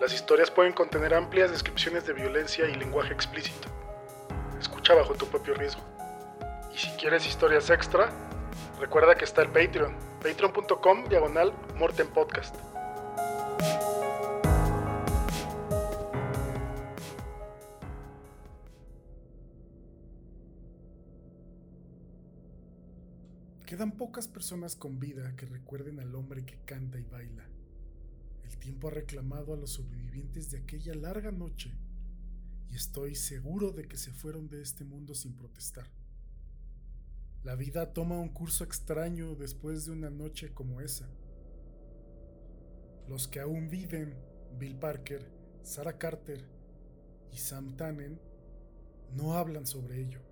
Las historias pueden contener amplias descripciones de violencia y lenguaje explícito. Escucha bajo tu propio riesgo. Y si quieres historias extra, recuerda que está el Patreon, patreon.com diagonal Morten Podcast. Quedan pocas personas con vida que recuerden al hombre que canta y baila. El tiempo ha reclamado a los sobrevivientes de aquella larga noche y estoy seguro de que se fueron de este mundo sin protestar. La vida toma un curso extraño después de una noche como esa. Los que aún viven, Bill Parker, Sarah Carter y Sam Tannen, no hablan sobre ello.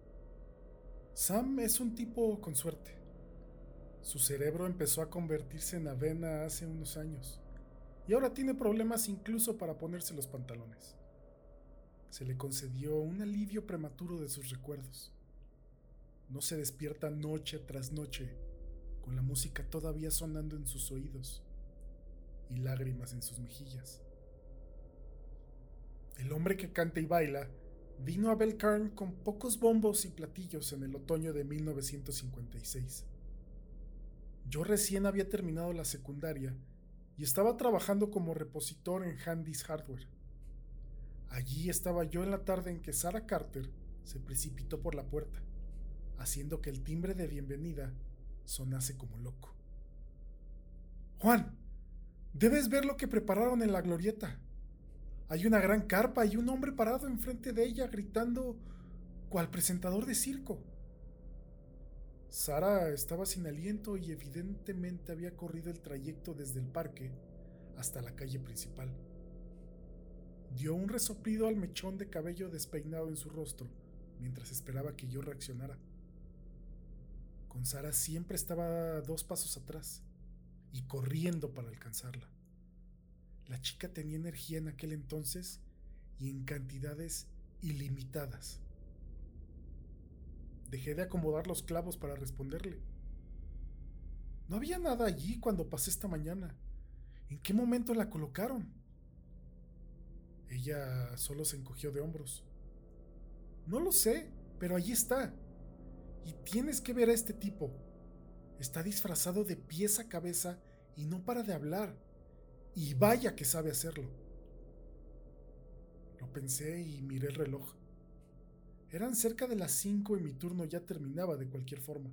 Sam es un tipo con suerte. Su cerebro empezó a convertirse en avena hace unos años y ahora tiene problemas incluso para ponerse los pantalones. Se le concedió un alivio prematuro de sus recuerdos. No se despierta noche tras noche con la música todavía sonando en sus oídos y lágrimas en sus mejillas. El hombre que canta y baila vino a Belcarn con pocos bombos y platillos en el otoño de 1956. Yo recién había terminado la secundaria y estaba trabajando como repositor en Handy's Hardware. Allí estaba yo en la tarde en que Sarah Carter se precipitó por la puerta, haciendo que el timbre de bienvenida sonase como loco. Juan, debes ver lo que prepararon en la glorieta. Hay una gran carpa y un hombre parado enfrente de ella gritando cual presentador de circo. Sara estaba sin aliento y evidentemente había corrido el trayecto desde el parque hasta la calle principal. Dio un resoplido al mechón de cabello despeinado en su rostro mientras esperaba que yo reaccionara. Con Sara siempre estaba dos pasos atrás y corriendo para alcanzarla. La chica tenía energía en aquel entonces y en cantidades ilimitadas. Dejé de acomodar los clavos para responderle. No había nada allí cuando pasé esta mañana. ¿En qué momento la colocaron? Ella solo se encogió de hombros. No lo sé, pero allí está. Y tienes que ver a este tipo. Está disfrazado de pies a cabeza y no para de hablar. Y vaya que sabe hacerlo. Lo pensé y miré el reloj. Eran cerca de las cinco y mi turno ya terminaba de cualquier forma.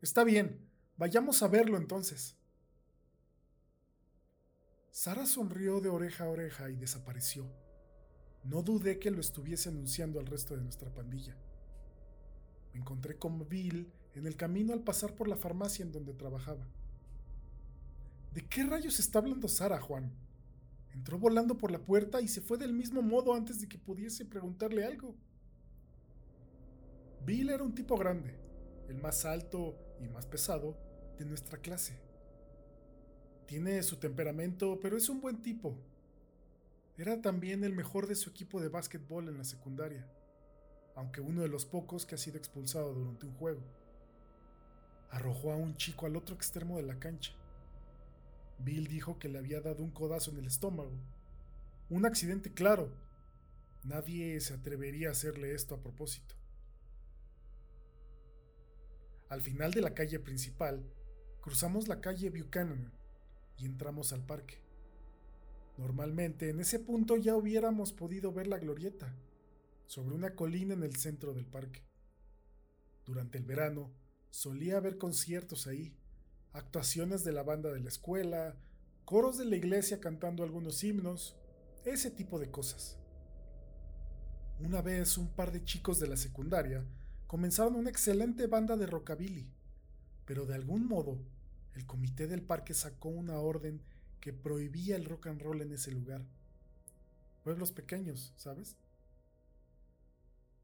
Está bien, vayamos a verlo entonces. Sara sonrió de oreja a oreja y desapareció. No dudé que lo estuviese anunciando al resto de nuestra pandilla. Me encontré con Bill en el camino al pasar por la farmacia en donde trabajaba. ¿De qué rayos está hablando Sara, Juan? Entró volando por la puerta y se fue del mismo modo antes de que pudiese preguntarle algo. Bill era un tipo grande, el más alto y más pesado de nuestra clase. Tiene su temperamento, pero es un buen tipo. Era también el mejor de su equipo de básquetbol en la secundaria, aunque uno de los pocos que ha sido expulsado durante un juego. Arrojó a un chico al otro extremo de la cancha. Bill dijo que le había dado un codazo en el estómago. Un accidente claro. Nadie se atrevería a hacerle esto a propósito. Al final de la calle principal, cruzamos la calle Buchanan y entramos al parque. Normalmente en ese punto ya hubiéramos podido ver la glorieta, sobre una colina en el centro del parque. Durante el verano solía haber conciertos ahí, actuaciones de la banda de la escuela, coros de la iglesia cantando algunos himnos, ese tipo de cosas. Una vez un par de chicos de la secundaria comenzaron una excelente banda de rockabilly, pero de algún modo el comité del parque sacó una orden que prohibía el rock and roll en ese lugar. Pueblos pequeños, ¿sabes?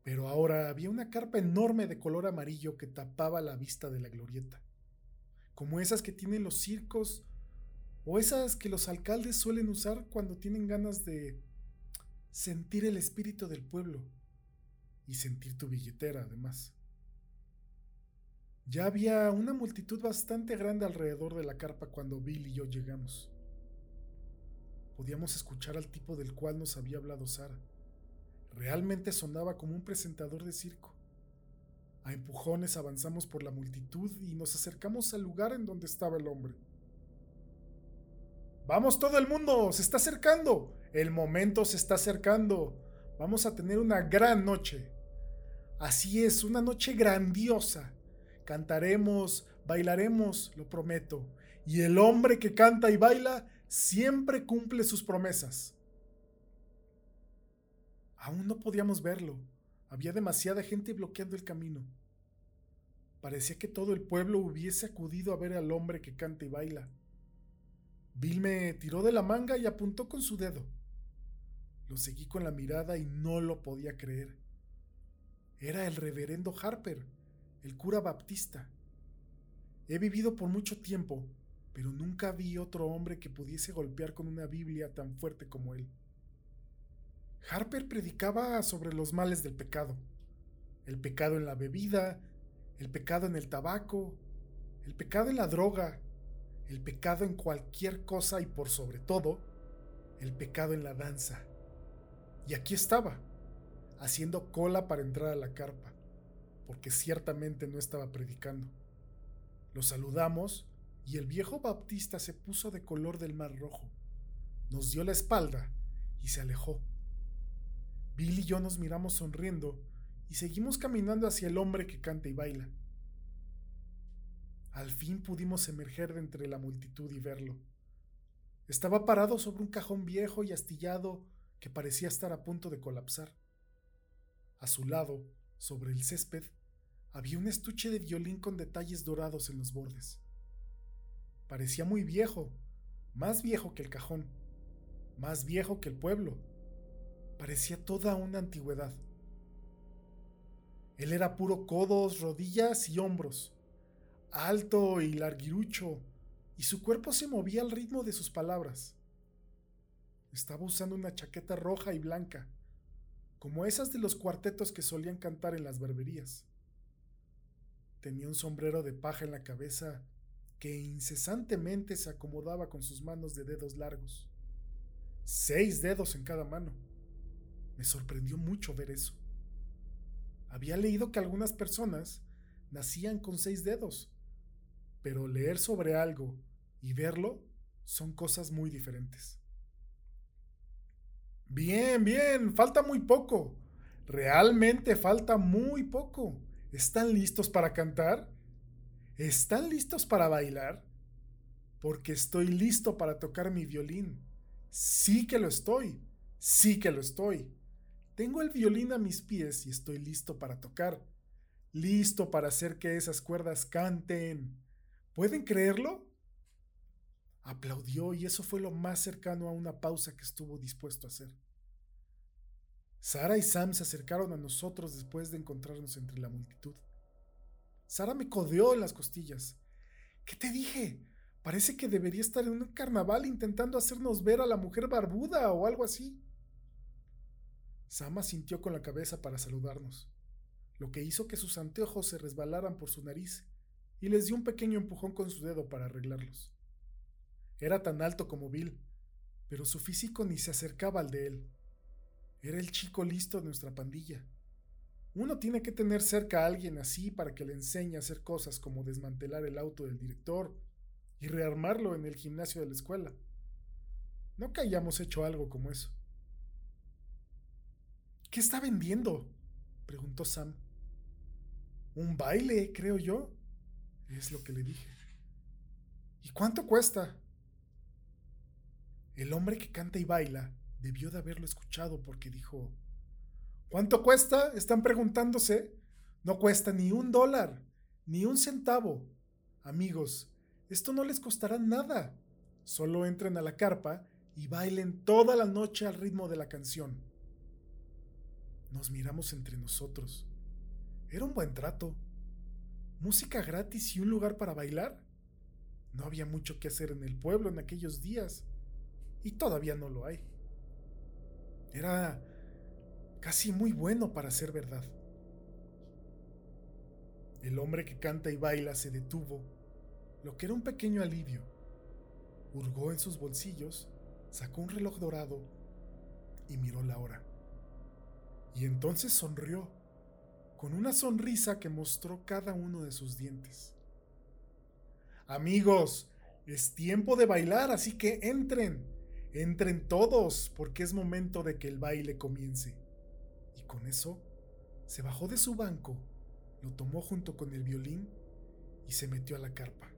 Pero ahora había una carpa enorme de color amarillo que tapaba la vista de la glorieta, como esas que tienen los circos o esas que los alcaldes suelen usar cuando tienen ganas de sentir el espíritu del pueblo y sentir tu billetera además. Ya había una multitud bastante grande alrededor de la carpa cuando Bill y yo llegamos. Podíamos escuchar al tipo del cual nos había hablado Sara. Realmente sonaba como un presentador de circo. A empujones avanzamos por la multitud y nos acercamos al lugar en donde estaba el hombre. Vamos todo el mundo, se está acercando. El momento se está acercando. Vamos a tener una gran noche. Así es, una noche grandiosa. Cantaremos, bailaremos, lo prometo. Y el hombre que canta y baila siempre cumple sus promesas. Aún no podíamos verlo. Había demasiada gente bloqueando el camino. Parecía que todo el pueblo hubiese acudido a ver al hombre que canta y baila. Bill me tiró de la manga y apuntó con su dedo. Lo seguí con la mirada y no lo podía creer. Era el reverendo Harper, el cura baptista. He vivido por mucho tiempo, pero nunca vi otro hombre que pudiese golpear con una Biblia tan fuerte como él. Harper predicaba sobre los males del pecado, el pecado en la bebida, el pecado en el tabaco, el pecado en la droga, el pecado en cualquier cosa y por sobre todo, el pecado en la danza. Y aquí estaba, haciendo cola para entrar a la carpa, porque ciertamente no estaba predicando. Lo saludamos y el viejo Baptista se puso de color del mar rojo, nos dio la espalda y se alejó. Bill y yo nos miramos sonriendo y seguimos caminando hacia el hombre que canta y baila. Al fin pudimos emerger de entre la multitud y verlo. Estaba parado sobre un cajón viejo y astillado que parecía estar a punto de colapsar. A su lado, sobre el césped, había un estuche de violín con detalles dorados en los bordes. Parecía muy viejo, más viejo que el cajón, más viejo que el pueblo Parecía toda una antigüedad. Él era puro codos, rodillas y hombros, alto y larguirucho, y su cuerpo se movía al ritmo de sus palabras. Estaba usando una chaqueta roja y blanca, como esas de los cuartetos que solían cantar en las barberías. Tenía un sombrero de paja en la cabeza que incesantemente se acomodaba con sus manos de dedos largos, seis dedos en cada mano. Me sorprendió mucho ver eso. Había leído que algunas personas nacían con seis dedos, pero leer sobre algo y verlo son cosas muy diferentes. Bien, bien, falta muy poco. Realmente falta muy poco. ¿Están listos para cantar? ¿Están listos para bailar? Porque estoy listo para tocar mi violín. Sí que lo estoy. Sí que lo estoy. Tengo el violín a mis pies y estoy listo para tocar, listo para hacer que esas cuerdas canten. ¿Pueden creerlo? Aplaudió y eso fue lo más cercano a una pausa que estuvo dispuesto a hacer. Sara y Sam se acercaron a nosotros después de encontrarnos entre la multitud. Sara me codeó en las costillas. ¿Qué te dije? Parece que debería estar en un carnaval intentando hacernos ver a la mujer barbuda o algo así. Sama sintió con la cabeza para saludarnos, lo que hizo que sus anteojos se resbalaran por su nariz y les dio un pequeño empujón con su dedo para arreglarlos. Era tan alto como Bill, pero su físico ni se acercaba al de él. Era el chico listo de nuestra pandilla. Uno tiene que tener cerca a alguien así para que le enseñe a hacer cosas como desmantelar el auto del director y rearmarlo en el gimnasio de la escuela. No que hayamos hecho algo como eso. ¿Qué está vendiendo? preguntó Sam. Un baile, creo yo. Es lo que le dije. ¿Y cuánto cuesta? El hombre que canta y baila debió de haberlo escuchado porque dijo, ¿cuánto cuesta? Están preguntándose. No cuesta ni un dólar, ni un centavo. Amigos, esto no les costará nada. Solo entren a la carpa y bailen toda la noche al ritmo de la canción. Nos miramos entre nosotros. Era un buen trato. Música gratis y un lugar para bailar. No había mucho que hacer en el pueblo en aquellos días. Y todavía no lo hay. Era casi muy bueno para ser verdad. El hombre que canta y baila se detuvo, lo que era un pequeño alivio. Hurgó en sus bolsillos, sacó un reloj dorado y miró la hora. Y entonces sonrió, con una sonrisa que mostró cada uno de sus dientes. Amigos, es tiempo de bailar, así que entren, entren todos, porque es momento de que el baile comience. Y con eso, se bajó de su banco, lo tomó junto con el violín y se metió a la carpa.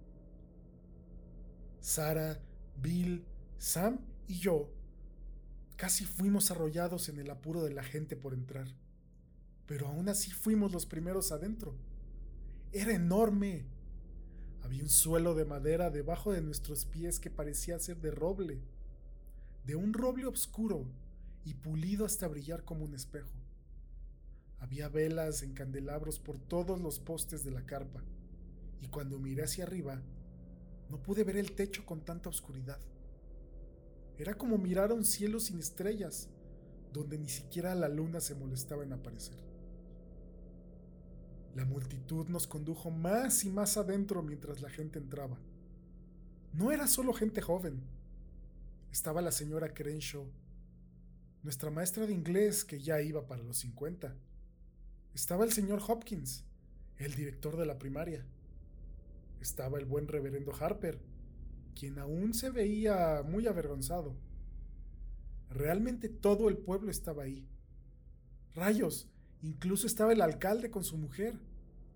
Sara, Bill, Sam y yo casi fuimos arrollados en el apuro de la gente por entrar, pero aún así fuimos los primeros adentro. Era enorme. Había un suelo de madera debajo de nuestros pies que parecía ser de roble, de un roble oscuro y pulido hasta brillar como un espejo. Había velas en candelabros por todos los postes de la carpa, y cuando miré hacia arriba, no pude ver el techo con tanta oscuridad. Era como mirar un cielo sin estrellas, donde ni siquiera la luna se molestaba en aparecer. La multitud nos condujo más y más adentro mientras la gente entraba. No era solo gente joven. Estaba la señora Crenshaw, nuestra maestra de inglés que ya iba para los 50. Estaba el señor Hopkins, el director de la primaria estaba el buen reverendo Harper, quien aún se veía muy avergonzado. Realmente todo el pueblo estaba ahí. Rayos, incluso estaba el alcalde con su mujer,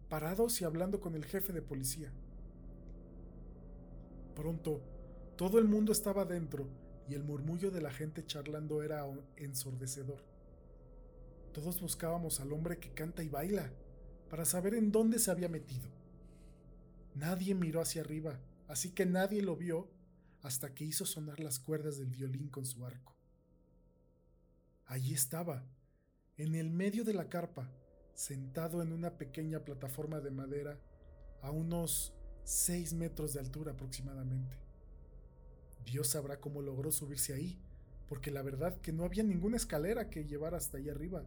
parados y hablando con el jefe de policía. Pronto, todo el mundo estaba dentro y el murmullo de la gente charlando era ensordecedor. Todos buscábamos al hombre que canta y baila para saber en dónde se había metido. Nadie miró hacia arriba, así que nadie lo vio hasta que hizo sonar las cuerdas del violín con su arco. Allí estaba, en el medio de la carpa, sentado en una pequeña plataforma de madera a unos seis metros de altura aproximadamente. Dios sabrá cómo logró subirse ahí, porque la verdad que no había ninguna escalera que llevara hasta allá arriba.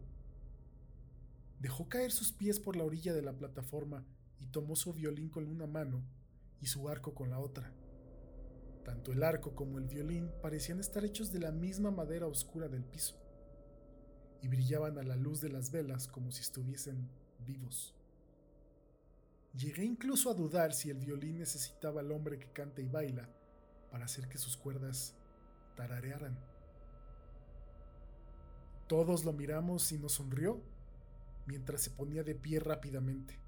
Dejó caer sus pies por la orilla de la plataforma y tomó su violín con una mano y su arco con la otra. Tanto el arco como el violín parecían estar hechos de la misma madera oscura del piso, y brillaban a la luz de las velas como si estuviesen vivos. Llegué incluso a dudar si el violín necesitaba al hombre que canta y baila para hacer que sus cuerdas tararearan. Todos lo miramos y nos sonrió mientras se ponía de pie rápidamente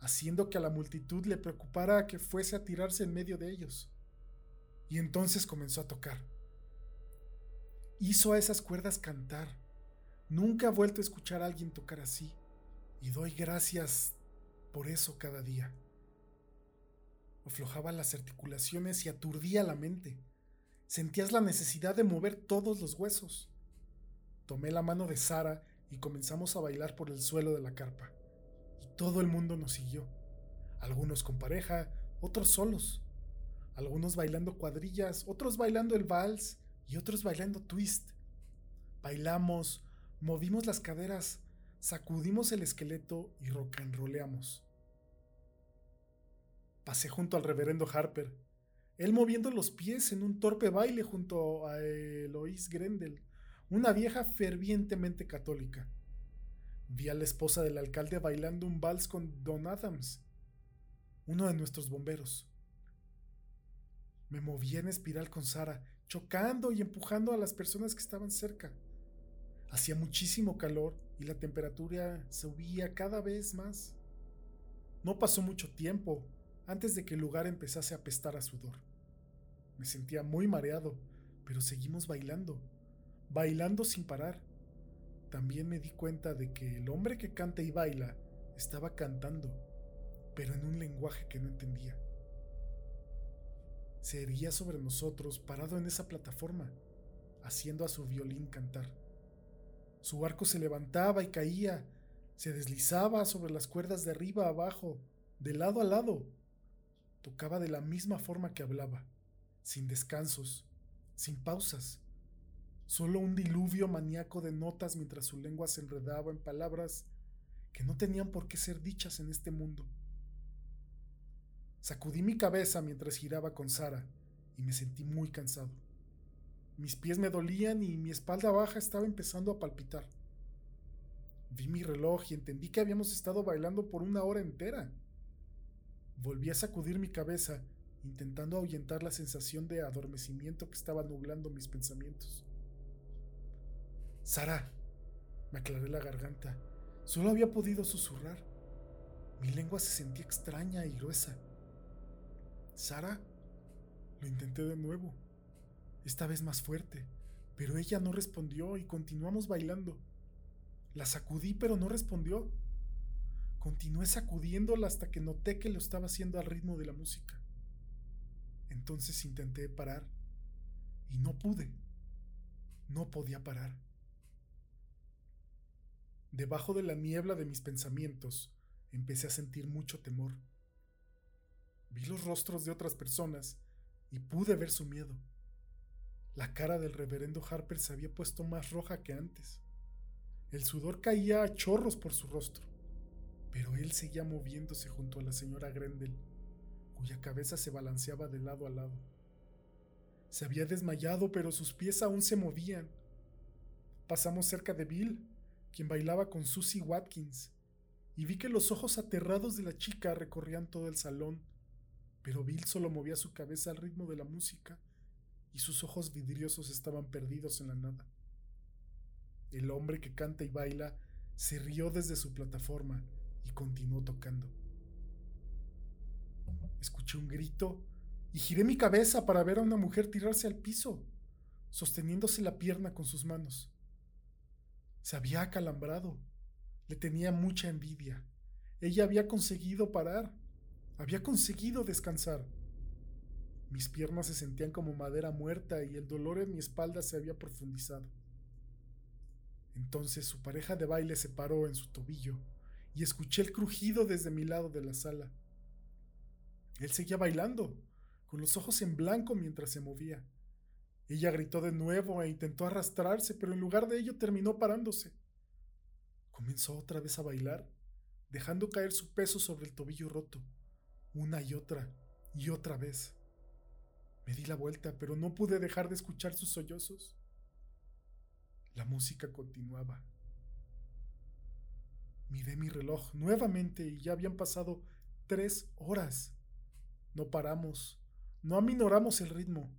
haciendo que a la multitud le preocupara que fuese a tirarse en medio de ellos. Y entonces comenzó a tocar. Hizo a esas cuerdas cantar. Nunca he vuelto a escuchar a alguien tocar así, y doy gracias por eso cada día. Aflojaba las articulaciones y aturdía la mente. Sentías la necesidad de mover todos los huesos. Tomé la mano de Sara y comenzamos a bailar por el suelo de la carpa. Todo el mundo nos siguió, algunos con pareja, otros solos, algunos bailando cuadrillas, otros bailando el vals y otros bailando twist. Bailamos, movimos las caderas, sacudimos el esqueleto y rollamos. Pasé junto al reverendo Harper, él moviendo los pies en un torpe baile junto a Eloise Grendel, una vieja fervientemente católica. Vi a la esposa del alcalde bailando un vals con Don Adams, uno de nuestros bomberos. Me movía en espiral con Sara, chocando y empujando a las personas que estaban cerca. Hacía muchísimo calor y la temperatura subía cada vez más. No pasó mucho tiempo antes de que el lugar empezase a apestar a sudor. Me sentía muy mareado, pero seguimos bailando, bailando sin parar también me di cuenta de que el hombre que canta y baila estaba cantando, pero en un lenguaje que no entendía. Se erguía sobre nosotros parado en esa plataforma, haciendo a su violín cantar. Su arco se levantaba y caía, se deslizaba sobre las cuerdas de arriba a abajo, de lado a lado. Tocaba de la misma forma que hablaba, sin descansos, sin pausas. Solo un diluvio maníaco de notas mientras su lengua se enredaba en palabras que no tenían por qué ser dichas en este mundo. Sacudí mi cabeza mientras giraba con Sara y me sentí muy cansado. Mis pies me dolían y mi espalda baja estaba empezando a palpitar. Vi mi reloj y entendí que habíamos estado bailando por una hora entera. Volví a sacudir mi cabeza, intentando ahuyentar la sensación de adormecimiento que estaba nublando mis pensamientos. Sara, me aclaré la garganta. Solo había podido susurrar. Mi lengua se sentía extraña y gruesa. Sara, lo intenté de nuevo esta vez más fuerte, pero ella no respondió y continuamos bailando. La sacudí, pero no respondió. Continué sacudiéndola hasta que noté que lo estaba haciendo al ritmo de la música. Entonces intenté parar y no pude. No podía parar. Debajo de la niebla de mis pensamientos, empecé a sentir mucho temor. Vi los rostros de otras personas y pude ver su miedo. La cara del reverendo Harper se había puesto más roja que antes. El sudor caía a chorros por su rostro, pero él seguía moviéndose junto a la señora Grendel, cuya cabeza se balanceaba de lado a lado. Se había desmayado, pero sus pies aún se movían. Pasamos cerca de Bill, quien bailaba con Susie Watkins, y vi que los ojos aterrados de la chica recorrían todo el salón, pero Bill solo movía su cabeza al ritmo de la música y sus ojos vidriosos estaban perdidos en la nada. El hombre que canta y baila se rió desde su plataforma y continuó tocando. Escuché un grito y giré mi cabeza para ver a una mujer tirarse al piso, sosteniéndose la pierna con sus manos. Se había acalambrado. Le tenía mucha envidia. Ella había conseguido parar. Había conseguido descansar. Mis piernas se sentían como madera muerta y el dolor en mi espalda se había profundizado. Entonces su pareja de baile se paró en su tobillo y escuché el crujido desde mi lado de la sala. Él seguía bailando, con los ojos en blanco mientras se movía. Ella gritó de nuevo e intentó arrastrarse, pero en lugar de ello terminó parándose. Comenzó otra vez a bailar, dejando caer su peso sobre el tobillo roto, una y otra y otra vez. Me di la vuelta, pero no pude dejar de escuchar sus sollozos. La música continuaba. Miré mi reloj nuevamente y ya habían pasado tres horas. No paramos, no aminoramos el ritmo.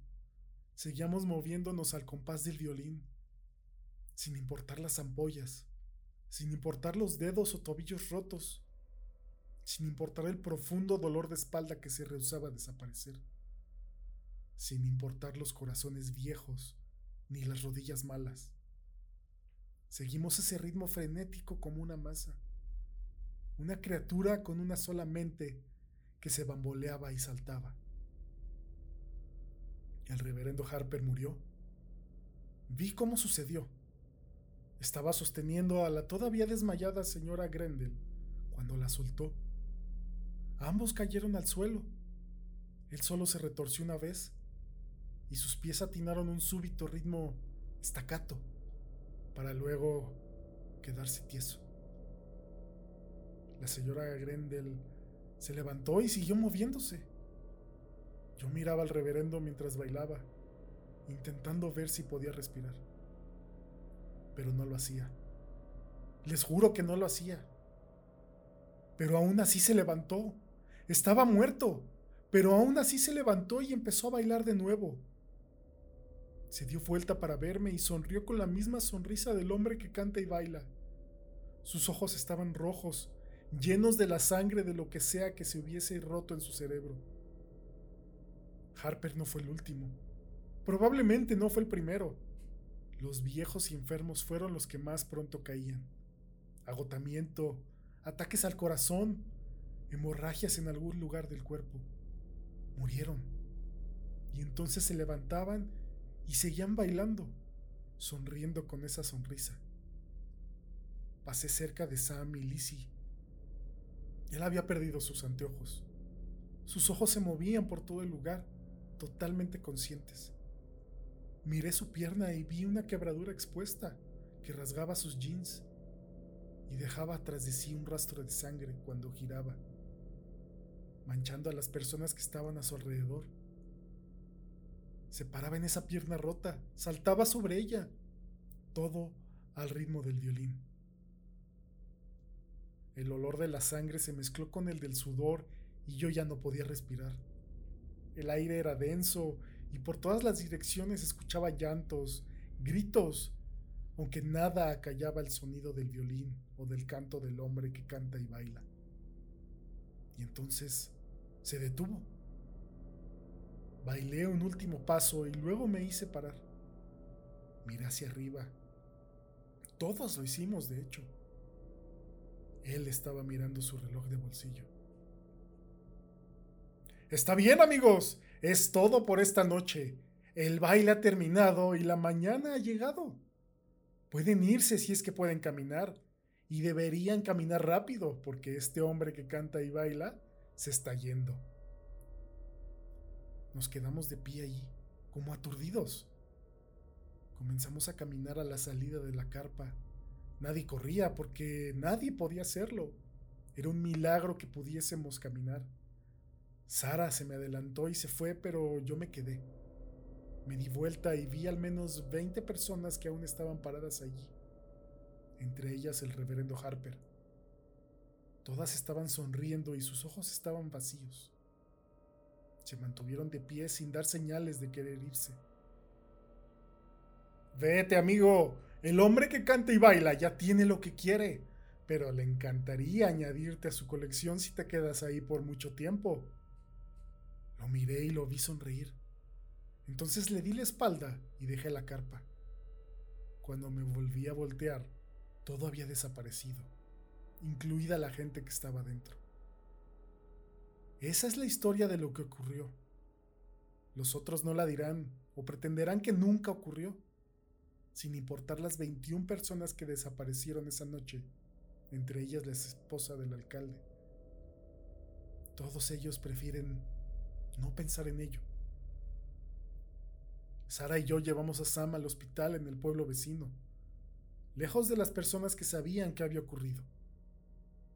Seguíamos moviéndonos al compás del violín, sin importar las ampollas, sin importar los dedos o tobillos rotos, sin importar el profundo dolor de espalda que se rehusaba a desaparecer sin importar los corazones viejos ni las rodillas malas. Seguimos ese ritmo frenético como una masa, una criatura con una sola mente que se bamboleaba y saltaba. El reverendo Harper murió. Vi cómo sucedió. Estaba sosteniendo a la todavía desmayada señora Grendel cuando la soltó. Ambos cayeron al suelo. Él solo se retorció una vez y sus pies atinaron un súbito ritmo estacato para luego quedarse tieso. La señora Grendel se levantó y siguió moviéndose. Yo miraba al reverendo mientras bailaba, intentando ver si podía respirar. Pero no lo hacía. Les juro que no lo hacía. Pero aún así se levantó. Estaba muerto. Pero aún así se levantó y empezó a bailar de nuevo. Se dio vuelta para verme y sonrió con la misma sonrisa del hombre que canta y baila. Sus ojos estaban rojos, llenos de la sangre de lo que sea que se hubiese roto en su cerebro. Harper no fue el último. Probablemente no fue el primero. Los viejos y enfermos fueron los que más pronto caían. Agotamiento, ataques al corazón, hemorragias en algún lugar del cuerpo. Murieron. Y entonces se levantaban y seguían bailando, sonriendo con esa sonrisa. pasé cerca de Sam y Lizzie. Él había perdido sus anteojos. Sus ojos se movían por todo el lugar, totalmente conscientes. Miré su pierna y vi una quebradura expuesta que rasgaba sus jeans y dejaba tras de sí un rastro de sangre cuando giraba, manchando a las personas que estaban a su alrededor. Se paraba en esa pierna rota, saltaba sobre ella, todo al ritmo del violín. El olor de la sangre se mezcló con el del sudor y yo ya no podía respirar. El aire era denso y por todas las direcciones escuchaba llantos, gritos, aunque nada acallaba el sonido del violín o del canto del hombre que canta y baila. Y entonces se detuvo. Bailé un último paso y luego me hice parar. Miré hacia arriba. Todos lo hicimos, de hecho. Él estaba mirando su reloj de bolsillo. Está bien, amigos. Es todo por esta noche. El baile ha terminado y la mañana ha llegado. Pueden irse si es que pueden caminar. Y deberían caminar rápido porque este hombre que canta y baila se está yendo. Nos quedamos de pie ahí, como aturdidos. Comenzamos a caminar a la salida de la carpa. Nadie corría porque nadie podía hacerlo. Era un milagro que pudiésemos caminar. Sara se me adelantó y se fue, pero yo me quedé. Me di vuelta y vi al menos 20 personas que aún estaban paradas allí, entre ellas el reverendo Harper. Todas estaban sonriendo y sus ojos estaban vacíos. Se mantuvieron de pie sin dar señales de querer irse. Vete, amigo. El hombre que canta y baila ya tiene lo que quiere, pero le encantaría añadirte a su colección si te quedas ahí por mucho tiempo. Lo miré y lo vi sonreír. Entonces le di la espalda y dejé la carpa. Cuando me volví a voltear, todo había desaparecido, incluida la gente que estaba dentro. Esa es la historia de lo que ocurrió. Los otros no la dirán o pretenderán que nunca ocurrió, sin importar las 21 personas que desaparecieron esa noche, entre ellas la esposa del alcalde. Todos ellos prefieren no pensar en ello. Sara y yo llevamos a Sam al hospital en el pueblo vecino, lejos de las personas que sabían qué había ocurrido.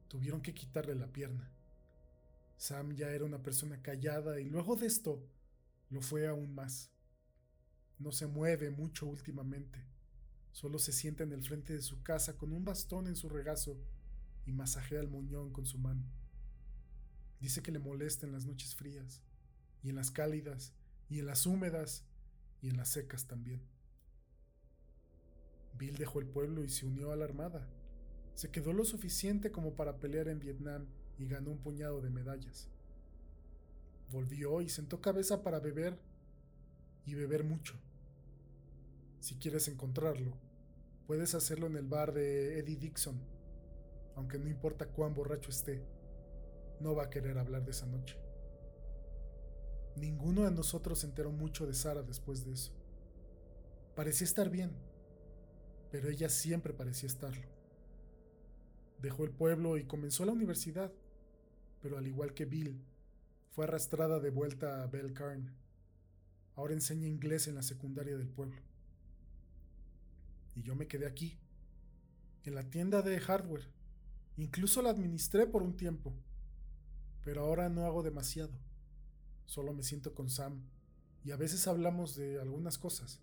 Tuvieron que quitarle la pierna. Sam ya era una persona callada y luego de esto lo fue aún más. No se mueve mucho últimamente. Solo se sienta en el frente de su casa con un bastón en su regazo y masajea el muñón con su mano. Dice que le molesta en las noches frías, y en las cálidas, y en las húmedas, y en las secas también. Bill dejó el pueblo y se unió a la armada. Se quedó lo suficiente como para pelear en Vietnam y ganó un puñado de medallas. Volvió y sentó cabeza para beber y beber mucho. Si quieres encontrarlo, puedes hacerlo en el bar de Eddie Dixon, aunque no importa cuán borracho esté, no va a querer hablar de esa noche. Ninguno de nosotros se enteró mucho de Sara después de eso. Parecía estar bien, pero ella siempre parecía estarlo. Dejó el pueblo y comenzó la universidad, pero al igual que Bill, fue arrastrada de vuelta a Belcarn. Ahora enseña inglés en la secundaria del pueblo. Y yo me quedé aquí, en la tienda de hardware. Incluso la administré por un tiempo, pero ahora no hago demasiado. Solo me siento con Sam y a veces hablamos de algunas cosas.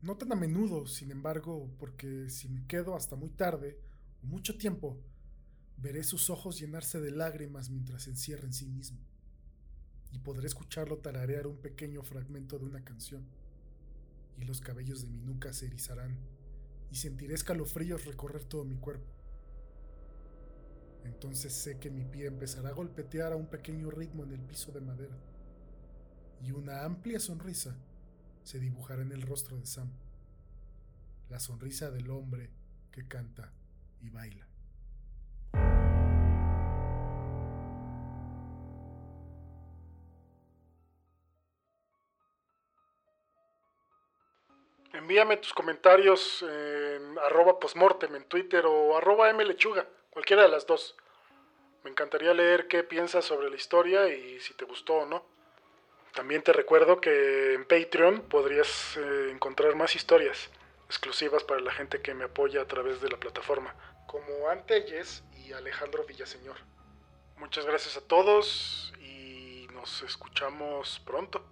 No tan a menudo, sin embargo, porque si me quedo hasta muy tarde o mucho tiempo, veré sus ojos llenarse de lágrimas mientras se encierra en sí mismo. Y podré escucharlo tararear un pequeño fragmento de una canción. Y los cabellos de mi nuca se erizarán y sentiré escalofríos recorrer todo mi cuerpo. Entonces sé que mi pie empezará a golpetear a un pequeño ritmo en el piso de madera, y una amplia sonrisa se dibujará en el rostro de Sam, la sonrisa del hombre que canta y baila. envíame tus comentarios en arroba postmortem en Twitter o arroba mlechuga, cualquiera de las dos. Me encantaría leer qué piensas sobre la historia y si te gustó o no. También te recuerdo que en Patreon podrías eh, encontrar más historias exclusivas para la gente que me apoya a través de la plataforma, como Antelles y Alejandro Villaseñor. Muchas gracias a todos y nos escuchamos pronto.